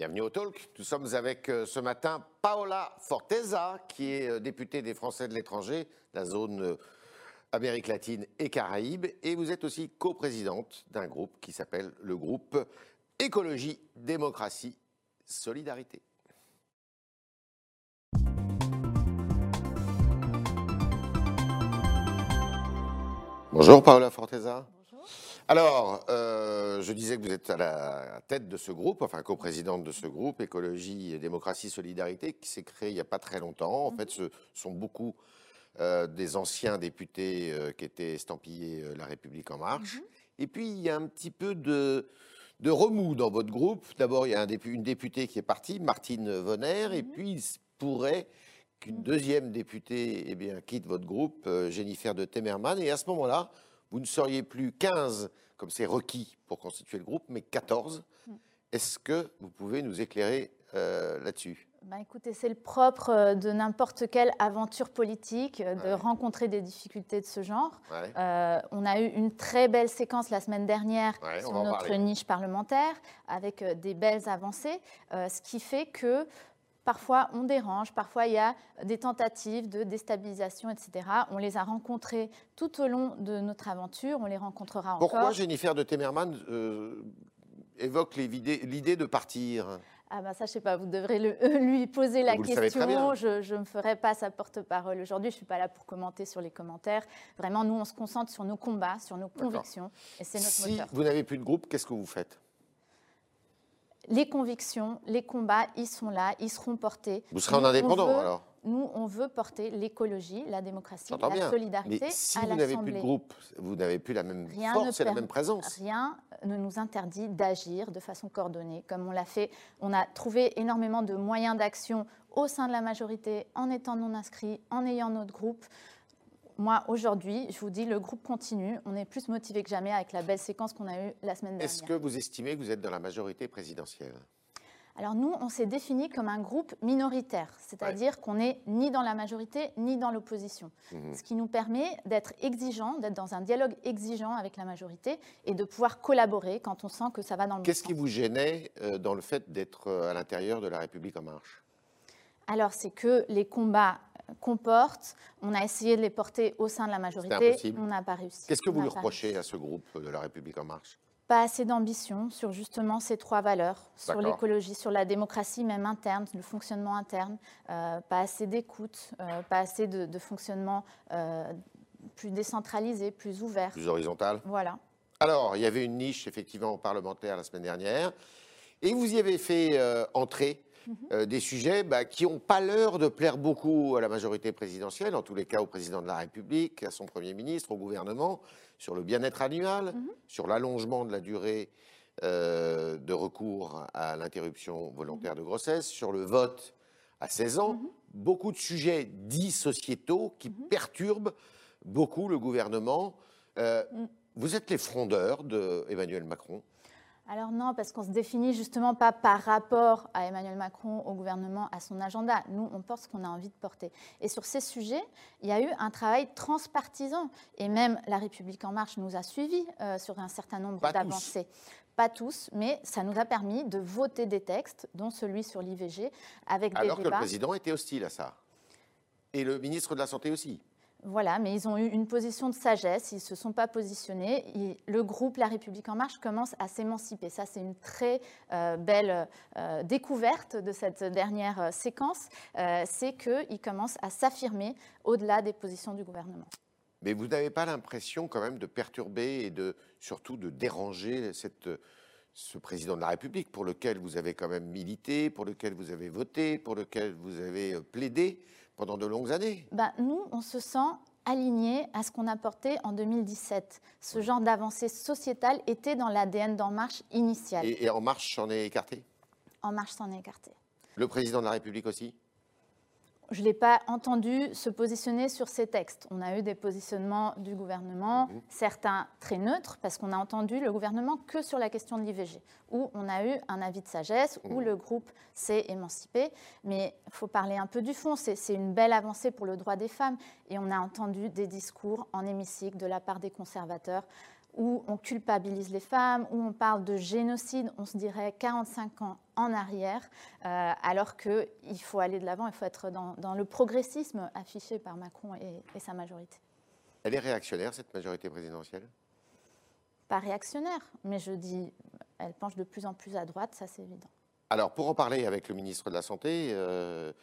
Bienvenue au Talk. Nous sommes avec euh, ce matin Paola Forteza, qui est euh, députée des Français de l'étranger, la zone euh, Amérique latine et Caraïbes. Et vous êtes aussi coprésidente d'un groupe qui s'appelle le groupe Écologie, Démocratie, Solidarité. Bonjour Paola Forteza. Alors, euh, je disais que vous êtes à la tête de ce groupe, enfin coprésidente de ce groupe, Écologie, Démocratie, Solidarité, qui s'est créé il n'y a pas très longtemps. En fait, ce sont beaucoup euh, des anciens députés euh, qui étaient estampillés La République en marche. Et puis, il y a un petit peu de, de remous dans votre groupe. D'abord, il y a un dépu- une députée qui est partie, Martine Vonner, et puis il se pourrait qu'une deuxième députée eh bien, quitte votre groupe, Jennifer de Temerman. Et à ce moment-là, vous ne seriez plus 15, comme c'est requis pour constituer le groupe, mais 14. Est-ce que vous pouvez nous éclairer euh, là-dessus? Bah, écoutez, c'est le propre euh, de n'importe quelle aventure politique euh, de Ouais. rencontrer des difficultés de ce genre. Ouais. Euh, on a eu une très belle séquence la semaine dernière Ouais, sur notre parler. niche parlementaire avec des belles avancées, euh, ce qui fait que parfois on dérange, parfois il y a des tentatives de déstabilisation, etc. On les a rencontrées tout au long de notre aventure, on les rencontrera Pourquoi encore. Jennifer de Temerman euh, évoque l'idée de partir? Ah ben ça, je sais pas, vous devrez le- lui poser la Vous question. Je ne me ferai pas sa porte-parole aujourd'hui. Je ne suis pas là pour commenter sur les commentaires. Vraiment, nous, on se concentre sur nos combats, sur nos convictions. Et c'est notre Si moteur. vous n'avez plus de groupe, qu'est-ce que vous faites? Les convictions, les combats, ils sont là, ils seront portés. Vous serez en indépendant veut- alors Nous, on veut porter l'écologie, la démocratie, la bien. solidarité Mais si à vous n'avez plus de groupe, vous n'avez plus la même Rien force et la même présence. Rien ne nous interdit d'agir de façon coordonnée, comme on l'a fait. On a trouvé énormément de moyens d'action au sein de la majorité, en étant non inscrits, en ayant notre groupe. Moi, aujourd'hui, je vous dis, le groupe continue. On est plus motivé que jamais avec la belle séquence qu'on a eue la semaine dernière. Est-ce que vous estimez que vous êtes dans la majorité présidentielle? Alors nous, on s'est défini comme un groupe minoritaire, c'est-à-dire qu'on n'est ni dans la majorité ni dans l'opposition. Mhm. Ce qui nous permet d'être exigeants, d'être dans un dialogue exigeant avec la majorité et de pouvoir collaborer quand on sent que ça va dans le bon Qu'est-ce qui sens. vous gênait euh, dans le fait d'être euh, à l'intérieur de la République en marche? Alors c'est que les combats porte, on a essayé de les porter au sein de la majorité, on n'a pas réussi. Qu'est-ce que vous lui reprochez réussi. à ce groupe de la République en marche? Pas assez d'ambition sur justement ces trois valeurs, sur l'écologie, sur la démocratie même interne, le fonctionnement interne, euh, pas assez d'écoute, euh, pas assez de, de fonctionnement euh, plus décentralisé, plus ouvert. Plus horizontal Voilà. Alors, il y avait une niche effectivement parlementaire la semaine dernière, et vous y avez fait entrer. Euh, des sujets bah, qui n'ont pas l'heure de plaire beaucoup à la majorité présidentielle, en tous les cas au président de la République, à son Premier ministre, au gouvernement, sur le bien-être animal, Mhm. sur l'allongement de la durée euh, de recours à l'interruption volontaire de grossesse, sur le vote à 16 ans, Mhm. beaucoup de sujets dits sociétaux qui Mhm. perturbent beaucoup le gouvernement. Euh, Mm. vous êtes les frondeurs de Emmanuel Macron? Alors non, parce qu'on se définit justement pas par rapport à Emmanuel Macron, au gouvernement, à son agenda. Nous, on porte ce qu'on a envie de porter. Et sur ces sujets, il y a eu un travail transpartisan. Et même La République en marche nous a suivis euh, sur un certain nombre d'avancées. Pas tous, mais ça nous a permis de voter des textes, dont celui sur l'IVG, avec Alors des que le débats. président était hostile à ça. Et le ministre de la Santé aussi. Voilà, mais ils ont eu une position de sagesse, ils ne se sont pas positionnés. Ils- le groupe La République En Marche commence à s'émanciper. Ça, c'est une très euh, belle euh, découverte de cette dernière euh, séquence, c'est qu'il commence à s'affirmer au-delà des positions du gouvernement. Mais vous n'avez pas l'impression quand même de perturber et de surtout de déranger ce président de la République pour lequel vous avez quand même milité, pour lequel vous avez voté, pour lequel vous avez plaidé? Pendant de longues années Ben, nous, on se sent alignés à ce qu'on a porté en 2017. Ce genre d'avancée sociétale était dans l'ADN d'En Marche initial. et, et En Marche s'en est écarté? En Marche s'en est écarté. Le président de la République aussi? Je ne l'ai pas entendu se positionner sur ces textes. On a eu des positionnements du gouvernement, Mhm. certains très neutres, parce qu'on a entendu le gouvernement que sur la question de l'IVG, où on a eu un avis de sagesse, où Mhm. le groupe s'est émancipé. Mais il faut parler un peu du fond. C'est c'est une belle avancée pour le droit des femmes. Et on a entendu des discours en hémicycle de la part des conservateurs où on culpabilise les femmes, où on parle de génocide, on se dirait 45 ans en arrière, euh, alors qu'il faut aller de l'avant, il faut être dans, le progressisme affiché par Macron et, sa majorité. Elle est réactionnaire, cette majorité présidentielle? Pas réactionnaire, mais je dis, elle penche de plus en plus à droite, ça c'est évident. Alors, pour en parler avec le ministre de la Santé, euh,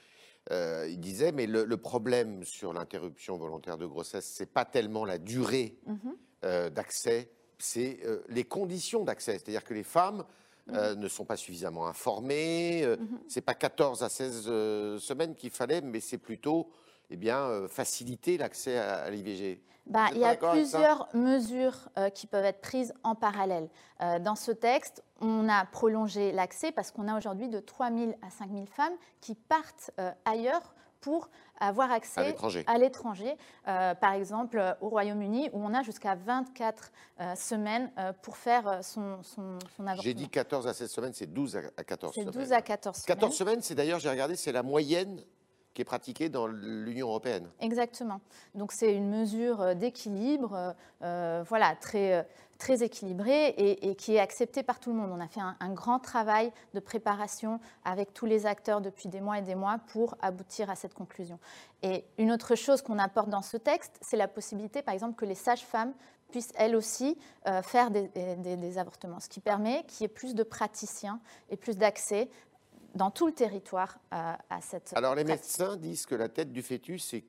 euh, il disait, mais le, problème sur l'interruption volontaire de grossesse, c'est pas tellement la durée mhm. d'accès, c'est les conditions d'accès. C'est-à-dire que les femmes euh, mhm. ne sont pas suffisamment informés. Euh, mhm. Ce n'est pas 14 à 16 euh, semaines qu'il fallait, mais c'est plutôt eh bien, faciliter l'accès à, l'IVG. Bah, il y a plusieurs mesures qui peuvent être prises en parallèle. dans ce texte, on a prolongé l'accès parce qu'on a aujourd'hui de 3 000 à 5 000 femmes qui partent ailleurs pour avoir accès à l'étranger. Euh, par exemple, euh, au Royaume-Uni, où on a jusqu'à 24 euh, semaines pour faire son, son, avortement. J'ai dit 14 à 16 semaines, c'est 12 à 14 semaines. C'est 12 à 14 semaines. 14 semaines, c'est d'ailleurs, j'ai regardé, c'est la moyenne qui est pratiquée dans l'Union européenne. Exactement. Donc c'est une mesure d'équilibre, voilà, très très équilibré et, qui est accepté par tout le monde. On a fait un, grand travail de préparation avec tous les acteurs depuis des mois et des mois pour aboutir à cette conclusion. Et une autre chose qu'on apporte dans ce texte, c'est la possibilité, par exemple, que les sages-femmes puissent elles aussi euh, faire des, avortements, ce qui permet qu'il y ait plus de praticiens et plus d'accès dans tout le territoire euh, à cette. Alors les médecins disent que la tête du fœtus est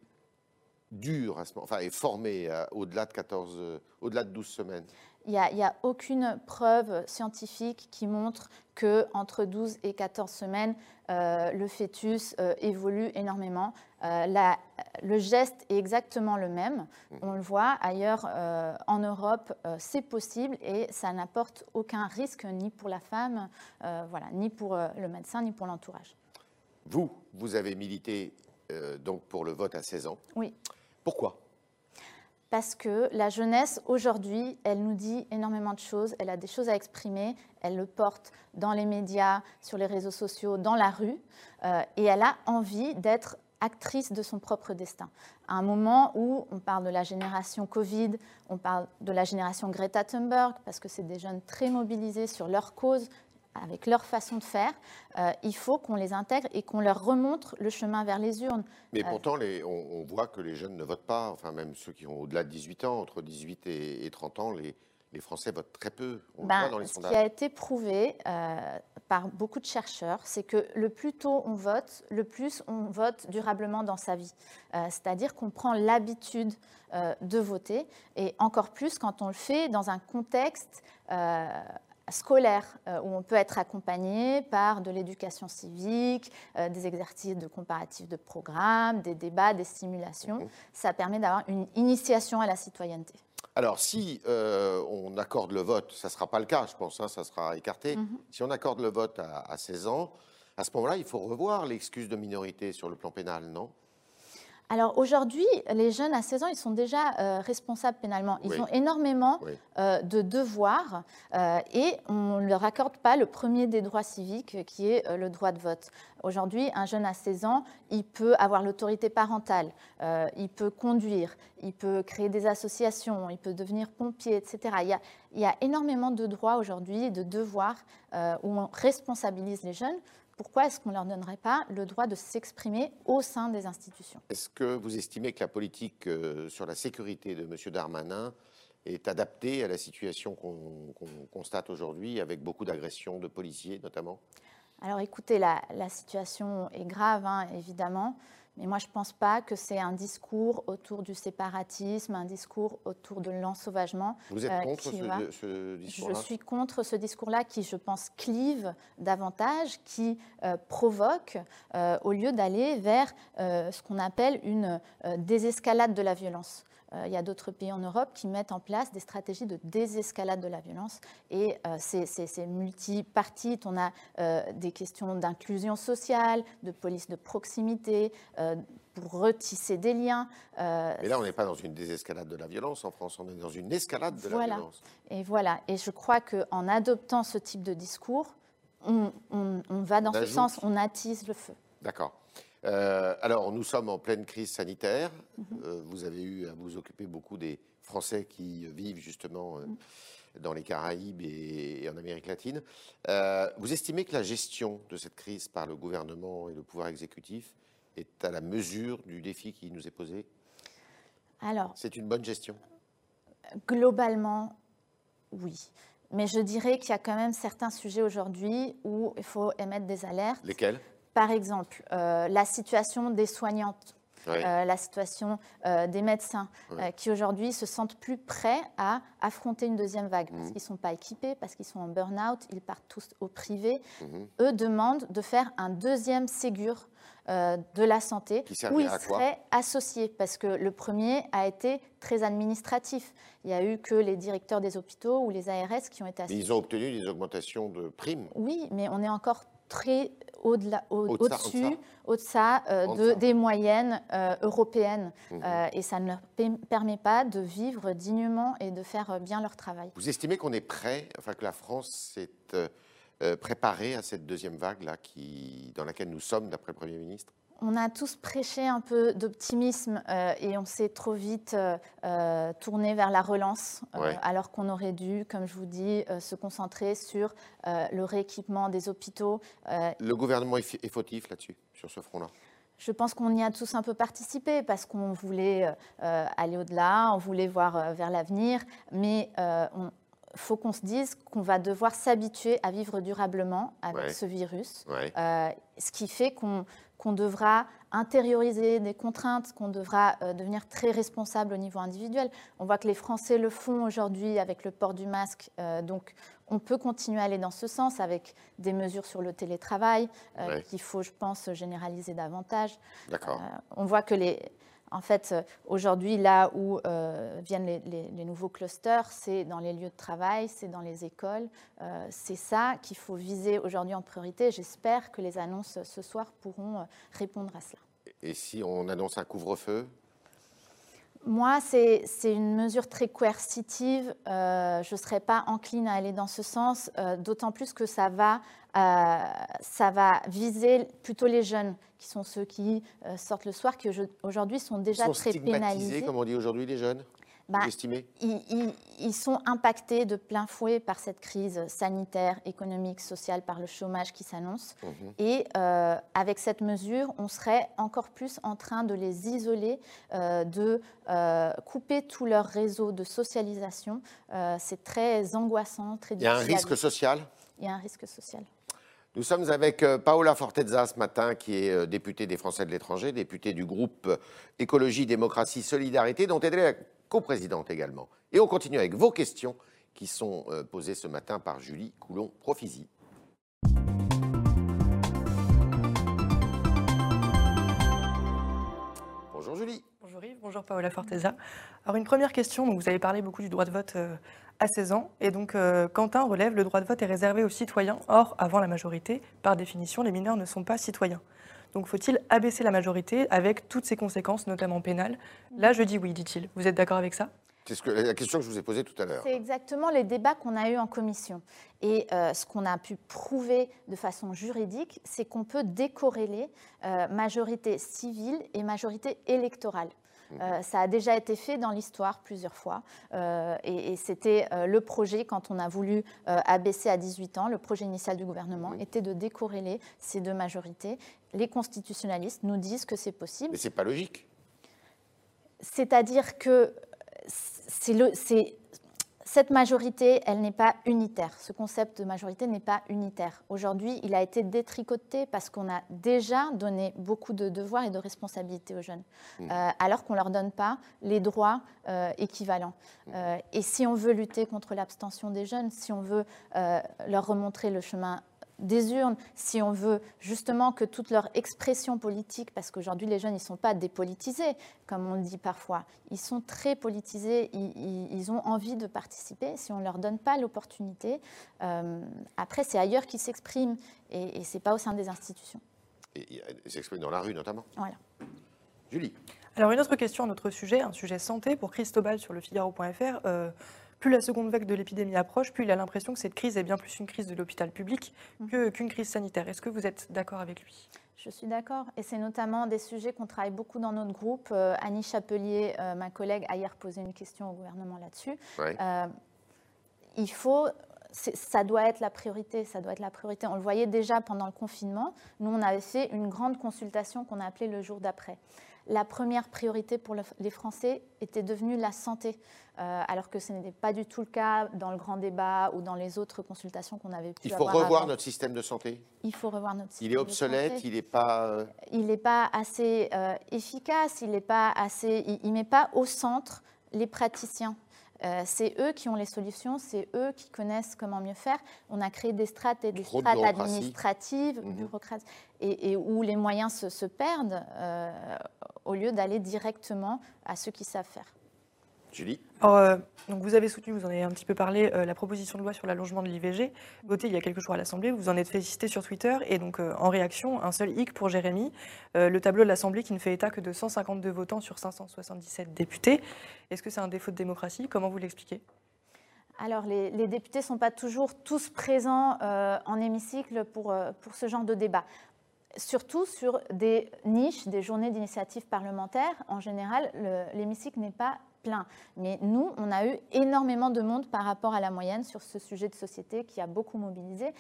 dure, enfin est formée euh, au-delà de 14, au-delà de 12 semaines il n'y a, aucune preuve scientifique qui montre qu'entre 12 et 14 semaines, euh, le fœtus euh, évolue énormément. Euh, le geste est exactement le même. On le voit ailleurs en Europe, c'est possible et ça n'apporte aucun risque ni pour la femme, voilà, ni pour le médecin, ni pour l'entourage. Vous, vous avez milité donc pour le vote à 16 ans. Oui. Pourquoi? Parce que la jeunesse, aujourd'hui, elle nous dit énormément de choses, elle a des choses à exprimer, elle le porte dans les médias, sur les réseaux sociaux, dans la rue, euh, et elle a envie d'être actrice de son propre destin. À un moment où on parle de la génération Covid, on parle de la génération Greta Thunberg, parce que c'est des jeunes très mobilisés sur leur cause, avec leur façon de faire, euh, il faut qu'on les intègre et qu'on leur remontre le chemin vers les urnes. Mais euh, pourtant, on, voit que les jeunes ne votent pas, enfin même ceux qui ont au-delà de 18 ans, entre 18 et, 30 ans, les, Français votent très peu. On ben, dans les ce qui a été prouvé euh, par beaucoup de chercheurs, c'est que le plus tôt on vote, le plus on vote durablement dans sa vie. C'est-à-dire qu'on prend l'habitude de voter, et encore plus quand on le fait dans un contexte scolaire euh, où on peut être accompagné par de l'éducation civique, euh, des exercices de comparatif de programmes, des débats, des simulations. Mhm. Ça permet d'avoir une initiation à la citoyenneté. Alors, si euh, on accorde le vote, ça ne sera pas le cas, je pense, hein, ça sera écarté. Mhm. Si on accorde le vote à, à 16 ans, à ce moment-là, il faut revoir l'excuse de minorité sur le plan pénal, non? Alors aujourd'hui, les jeunes à 16 ans, ils sont déjà euh, responsables pénalement. Ils ont énormément euh, de devoirs euh, et on ne leur accorde pas le premier des droits civiques qui est le droit de vote. Aujourd'hui, un jeune à 16 ans, il peut avoir l'autorité parentale, il peut conduire, il peut créer des associations, il peut devenir pompier, etc. Il y a, il y a énormément de droits aujourd'hui, de devoirs où on responsabilise les jeunes pourquoi est-ce qu'on ne leur donnerait pas le droit de s'exprimer au sein des institutions? Est-ce que vous estimez que la politique euh, sur la sécurité de M. Darmanin est adaptée à la situation qu'on constate aujourd'hui, avec beaucoup d'agressions de policiers notamment? Alors écoutez, la, situation est grave, hein, évidemment. Mais moi, je ne pense pas que c'est un discours autour du séparatisme, un discours autour de l'ensauvagement. Vous êtes euh, contre ce, discours-là? Je suis contre ce discours-là qui, je pense, clive davantage, qui euh, provoque, euh, au lieu d'aller vers ce qu'on appelle une désescalade de la violence. Euh, il y a d'autres pays en Europe qui mettent en place des stratégies de désescalade de la violence. Et euh, c'est multipartite. On a euh, des questions d'inclusion sociale, de police de proximité, pour retisser des liens. Mais là, on n'est pas dans une désescalade de la violence en France, on est dans une escalade de la violence. Et voilà. Et je crois qu'en adoptant ce type de discours, on, va dans ce sens, on attise le feu. D'accord. Euh, alors, nous sommes en pleine crise sanitaire. Mhm. Euh, vous avez eu à vous occuper beaucoup des Français qui vivent justement mm. dans les Caraïbes et, en Amérique latine. vous estimez que la gestion de cette crise par le gouvernement et le pouvoir exécutif est à la mesure du défi qui nous est posé? Alors, c'est une bonne gestion? Globalement, oui. Mais je dirais qu'il y a quand même certains sujets aujourd'hui où il faut émettre des alertes. Lesquels? Par exemple, euh, la situation des soignantes. Euh, la situation euh, des médecins qui aujourd'hui se sentent plus prêts à affronter une deuxième vague parce mmh. qu'ils ne sont pas équipés, parce qu'ils sont en burn-out, ils partent tous au privé. Mmh. Eux demandent de faire un deuxième Ségur de la santé où ils seraient associés, parce que le premier a été très administratif. Il n'y a eu que les directeurs des hôpitaux ou les ARS qui ont été associés. ils ont obtenu des augmentations de primes. Oui, mais on est encore très au-delà, au-dessus, au de ça, de, des moyennes euh, européennes. Mhm. Euh, et ça ne leur permet pas de vivre dignement et de faire bien leur travail. Vous estimez qu'on est prêt, enfin que la France s'est euh, préparer à cette deuxième vague là, qui, dans laquelle nous sommes, d'après le Premier ministre? On a tous prêché un peu d'optimisme euh, et on s'est trop vite euh, tourné vers la relance, alors qu'on aurait dû, comme je vous dis, se concentrer sur le rééquipement des hôpitaux. le gouvernement est, fautif là-dessus, sur ce front-là? Je pense qu'on y a tous un peu participé parce qu'on voulait aller au-delà, on voulait voir vers l'avenir, mais on, faut qu'on se dise qu'on va devoir s'habituer à vivre durablement avec ce virus, euh, ce qui fait qu'on devra intérioriser des contraintes, qu'on devra euh, devenir très responsable au niveau individuel. On voit que les Français le font aujourd'hui avec le port du masque, euh, donc on peut continuer à aller dans ce sens avec des mesures sur le télétravail qu'il faut, je pense, généraliser davantage. on voit que les en fait, euh, aujourd'hui, là où euh, viennent les, nouveaux clusters, c'est dans les lieux de travail, c'est dans les écoles. Euh, c'est ça qu'il faut viser aujourd'hui en priorité. J'espère que les annonces ce soir pourront répondre à cela. Et si on annonce un couvre-feu? Moi, c'est une mesure très coercitive. je ne serais pas encline à aller dans ce sens, d'autant plus que ça va euh, ça va viser plutôt les jeunes, qui sont ceux qui euh, sortent le soir, qui aujourd'hui sont déjà sont très pénalisés. Comme on dit aujourd'hui, les jeunes? Bah, ils, ils, sont impactés de plein fouet par cette crise sanitaire, économique, sociale, par le chômage qui s'annonce. Mhm. Et euh, avec cette mesure, on serait encore plus en train de les isoler, de couper tout leur réseau de socialisation. C'est très angoissant, très difficile. Il y a un risque social? Il y a un risque social. Nous sommes avec euh, Paola Fortezza ce matin, qui est euh, députée des Français de l'étranger, députée du groupe Écologie, Démocratie, Solidarité, dont elle est la coprésidente également. Et on continue avec vos questions qui sont euh, posées ce matin par Julie Coulon-Profisi. Bonjour Julie. Bonjour Yves, bonjour Paola Forteza. Alors une première question, vous avez parlé beaucoup du droit de vote à 16 ans. Et donc, euh, Quentin relève le droit de vote est réservé aux citoyens. Or, avant la majorité, par définition, les mineurs ne sont pas citoyens. Donc, faut-il abaisser la majorité avec toutes ses conséquences, notamment pénales? Là, je dis oui, dit-il. Vous êtes d'accord avec ça? C'est ce que, la question que je vous ai posée tout à l'heure. C'est exactement les débats qu'on a eus en commission. Et euh, ce qu'on a pu prouver de façon juridique, c'est qu'on peut décorréler euh, majorité civile et majorité électorale. Euh, ça a déjà été fait dans l'histoire plusieurs fois. Euh, et, c'était euh, le projet, quand on a voulu abaisser à 18 ans, le projet initial du gouvernement était de décorréler ces deux majorités. Les constitutionnalistes nous disent que c'est possible. Mais ce n'est pas logique. C'est-à-dire que c'est cette majorité, elle n'est pas unitaire. Ce concept de majorité n'est pas unitaire. Aujourd'hui, il a été détricoté parce qu'on a déjà donné beaucoup de devoirs et de responsabilités aux jeunes, mmh. euh, alors qu'on ne leur donne pas les droits euh, équivalents. Mmh. Euh, et si on veut lutter contre l'abstention des jeunes, si on veut leur remontrer le chemin des urnes, si on veut justement que toute leur expression politique, parce qu'aujourd'hui les jeunes, ils ne sont pas dépolitisés, comme on le dit parfois, ils sont très politisés, ils, ont envie de participer, si on ne leur donne pas l'opportunité, euh, après c'est ailleurs qu'ils s'expriment, et, et ce n'est pas au sein des institutions. Et ils s'expriment dans la rue notamment Voilà. Julie Alors une autre question, un autre sujet, un sujet santé pour Christobal sur le Figaro.fr. Euh, plus la seconde vague de l'épidémie approche, plus il a l'impression que cette crise est bien plus une crise de l'hôpital public mmh. qu'une crise sanitaire. Est-ce que vous êtes d'accord avec lui? Je suis d'accord. Et c'est notamment des sujets qu'on travaille beaucoup dans notre groupe. Euh, Annie Chapelier, euh, ma collègue, a hier posé une question au gouvernement là-dessus. Euh, il faut, ça doit être la priorité. Ça doit être la priorité. On le voyait déjà pendant le confinement. Nous, on avait fait une grande consultation qu'on a appelée le jour d'après la première priorité pour les Français était devenue la santé, euh, alors que ce n'était pas du tout le cas dans le grand débat ou dans les autres consultations qu'on avait pu Il faut revoir notre système de santé. Il faut revoir notre système Il est obsolète, il n'est pas... Euh, il n'est pas assez euh, efficace, il n'est pas assez... Il ne met pas au centre les praticiens. Euh, c'est eux qui ont les solutions, c'est eux qui connaissent comment mieux faire. On a créé des strates et des strates administratives, mhm. et, où les moyens se, perdent euh, au lieu d'aller directement à ceux qui savent faire. Julie euh, donc Vous avez soutenu, vous en avez un petit peu parlé, euh, la proposition de loi sur l'allongement de l'IVG, votée il y a quelques jours à l'Assemblée. Vous en êtes félicité sur Twitter. Et donc, euh, en réaction, un seul hic pour Jérémy, le tableau de l'Assemblée qui ne fait état que de 152 votants sur 577 députés. Est-ce que c'est un défaut de démocratie? Comment vous l'expliquez? Alors, les, députés ne sont pas toujours tous présents en hémicycle pour, pour ce genre de débat surtout sur des niches, des journées d'initiative parlementaire. En général, l'hémicycle n'est pas plein. Mais nous, on a eu énormément de monde par rapport à la moyenne sur ce sujet de société qui a beaucoup mobilisé.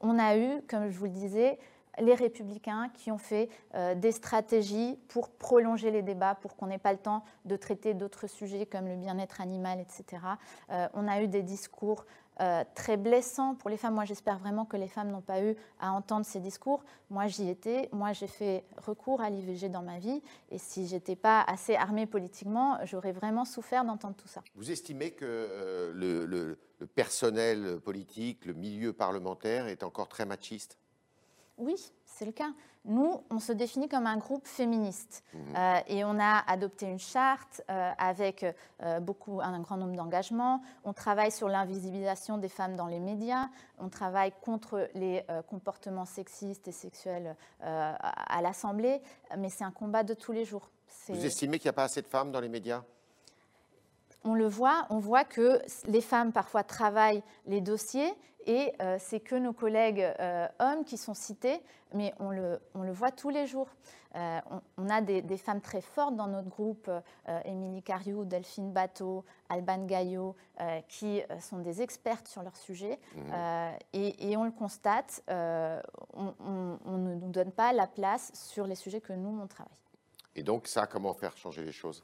On a eu, comme je vous le disais, les républicains qui ont fait euh, des stratégies pour prolonger les débats, pour qu'on n'ait pas le temps de traiter d'autres sujets comme le bien-être animal, etc. Euh, on a eu des discours euh, très blessant pour les femmes. Moi, j'espère vraiment que les femmes n'ont pas eu à entendre ces discours. Moi, j'y étais. Moi, j'ai fait recours à l'IVG dans ma vie. Et si j'étais pas assez armée politiquement, j'aurais vraiment souffert d'entendre tout ça. Vous estimez que le, personnel politique, le milieu parlementaire est encore très machiste? Oui, c'est le cas. Nous, on se définit comme un groupe féministe mmh. euh, et on a adopté une charte euh, avec euh, beaucoup, un grand nombre d'engagements. On travaille sur l'invisibilisation des femmes dans les médias. On travaille contre les comportements sexistes et sexuels à l'Assemblée. Mais c'est un combat de tous les jours. Vous estimez qu'il n'y a pas assez de femmes dans les médias? On le voit, on voit que les femmes parfois travaillent les dossiers et euh, c'est que nos collègues euh, hommes qui sont cités, mais on le, on le voit tous les jours. Euh, on, a des, femmes très fortes dans notre groupe, Émilie Cariou, Delphine Bateau, Alban Gaillot, qui sont des expertes sur leur sujet. Mmh. Et, et, on le constate, on, ne nous donne pas la place sur les sujets que nous, on travaille. Et donc ça, comment faire changer les choses?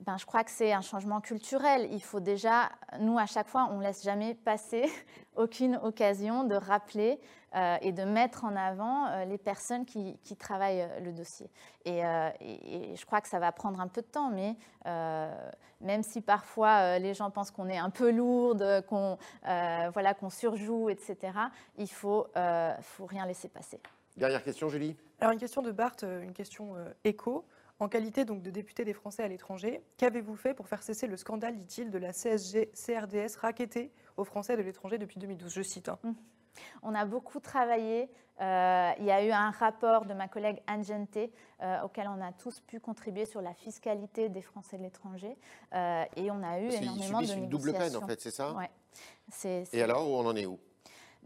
Ben, je crois que c'est un changement culturel. Il faut déjà, nous, à chaque fois, on ne laisse jamais passer aucune occasion de rappeler euh, et de mettre en avant euh, les personnes qui, travaillent euh, le dossier. Et, je crois que ça va prendre un peu de temps, mais même si parfois les gens pensent qu'on est un peu lourde, qu'on voilà, qu'on surjoue, etc., il ne faut, faut rien laisser passer. Dernière question, Julie? Alors, une question de Bart, une question écho. En qualité donc de député des Français à l'étranger, qu'avez-vous fait pour faire cesser le scandale, dit-il, de la CSG-CRDS raquettée aux Français de l'étranger depuis 2012 Je cite. Hein. Mmh. On a beaucoup travaillé. Euh, il y a eu un rapport de ma collègue Anne Gente euh, auquel on a tous pu contribuer sur la fiscalité des Français de l'étranger. Euh, et on a eu énormément de négociations. C'est une double peine, en fait, c'est ça? Oui. Et alors, où on en est où?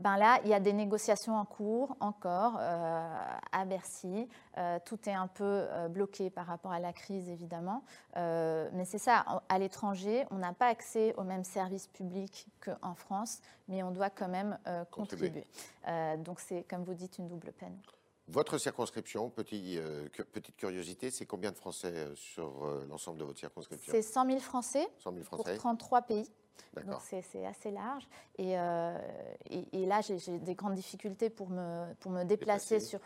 Ben là, il y a des négociations en cours encore euh, à Bercy. Euh, tout est un peu euh, bloqué par rapport à la crise, évidemment. mais c'est ça, à l'étranger, on n'a pas accès aux mêmes services publics qu'en France, mais on doit quand même contribuer. donc c'est, comme vous dites, une double peine. Votre circonscription, petite curiosité, c'est combien de Français sur l'ensemble de votre circonscription? C'est 100 000 Français, 100 000 Français. pour 33 pays. Donc c'est assez large. Et, euh, et, là, j'ai des grandes difficultés pour me, pour me déplacer, sur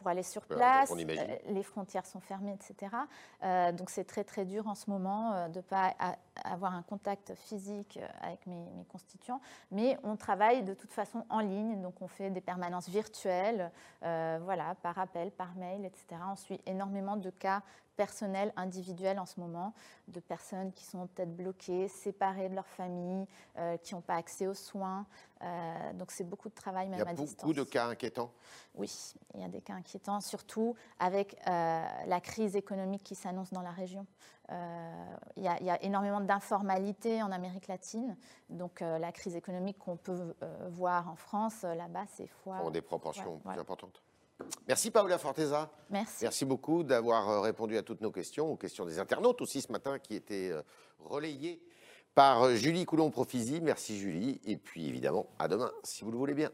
pour aller sur place. Euh, les frontières sont fermées, etc. Euh, donc c'est très très dur en ce moment de ne pas avoir un contact physique avec mes, mes, constituants. Mais on travaille de toute façon en ligne, donc on fait des permanences virtuelles, voilà, par appel, par mail, etc. On suit énormément de cas personnel, individuel en ce moment, de personnes qui sont peut-être bloquées, séparées de leur famille, euh, qui n'ont pas accès aux soins. Euh, donc c'est beaucoup de travail même à distance. Il y a beaucoup de cas inquiétants? Oui, il y a des cas inquiétants, surtout avec euh, la crise économique qui s'annonce dans la région. Il y, a, il, y a, énormément d'informalité en Amérique latine, donc la crise économique qu'on peut voir en France, là-bas, c'est fois... des proportions plus importantes Merci Paola Forteza. Merci. Merci beaucoup d'avoir euh, répondu à toutes nos questions, aux questions des internautes aussi ce matin qui étaient euh, relayées par euh, Julie Coulon-Profisi. Merci Julie. Et puis évidemment, à demain si vous le voulez bien.